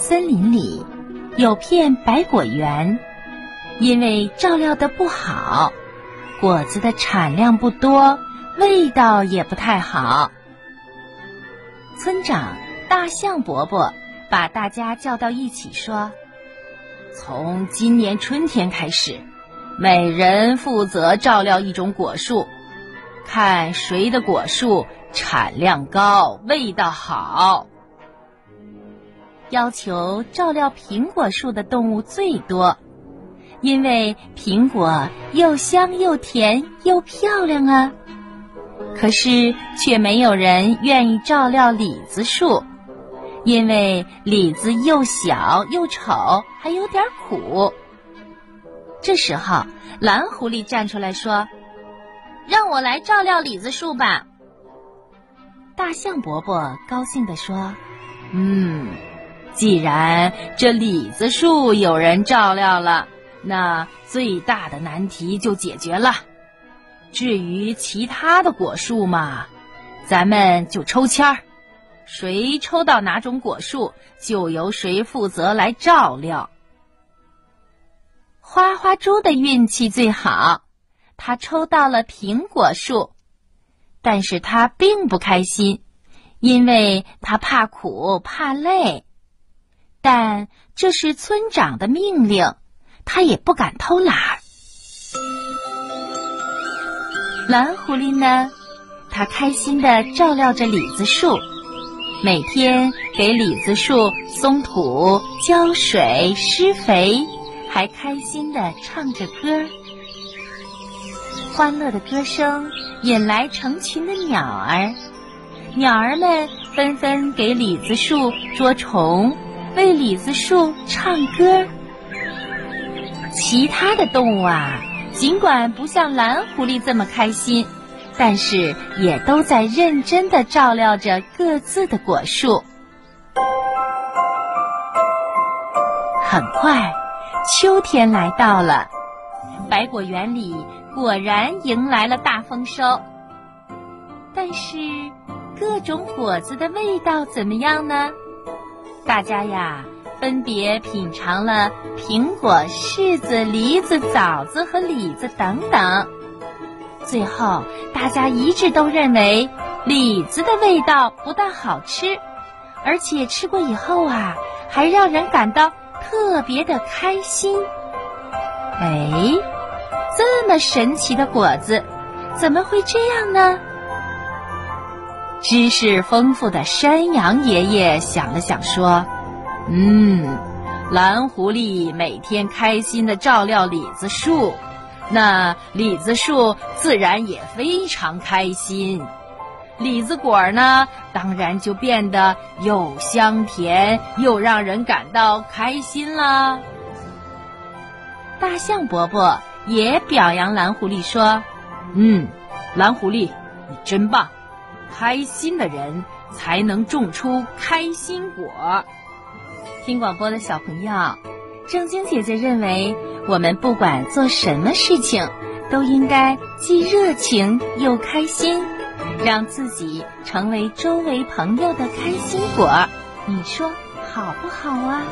森林里有片百果园，因为照料的不好，果子的产量不多，味道也不太好。村长大象伯伯把大家叫到一起说：“从今年春天开始，每人负责照料一种果树，看谁的果树产量高，味道好。”要求照料苹果树的动物最多，因为苹果又香又甜又漂亮啊。可是却没有人愿意照料李子树，因为李子又小又丑，还有点苦。这时候，蓝狐狸站出来说：“让我来照料李子树吧。”大象伯伯高兴地说：“嗯。”既然这李子树有人照料了，那最大的难题就解决了。至于其他的果树嘛，咱们就抽签儿，谁抽到哪种果树，就由谁负责来照料。花花猪的运气最好，他抽到了苹果树，但是他并不开心，因为他怕苦怕累。但这是村长的命令，他也不敢偷懒。蓝狐狸呢？他开心的照料着李子树，每天给李子树松土、浇水、施肥，还开心的唱着歌。欢乐的歌声引来成群的鸟儿，鸟儿们纷纷给李子树捉虫。为李子树唱歌，其他的动物啊，尽管不像蓝狐狸这么开心，但是也都在认真的照料着各自的果树。很快，秋天来到了，百果园里果然迎来了大丰收。但是，各种果子的味道怎么样呢？大家呀，分别品尝了苹果、柿子、梨子、枣子和李子等等。最后，大家一致都认为李子的味道不但好吃，而且吃过以后啊，还让人感到特别的开心。哎，这么神奇的果子，怎么会这样呢？知识丰富的山羊爷爷想了想，说：“嗯，蓝狐狸每天开心的照料李子树，那李子树自然也非常开心。李子果儿呢，当然就变得又香甜又让人感到开心啦。”大象伯伯也表扬蓝狐狸说：“嗯，蓝狐狸，你真棒。”开心的人才能种出开心果。听广播的小朋友，正晶姐姐认为，我们不管做什么事情，都应该既热情又开心，让自己成为周围朋友的开心果。你说好不好啊？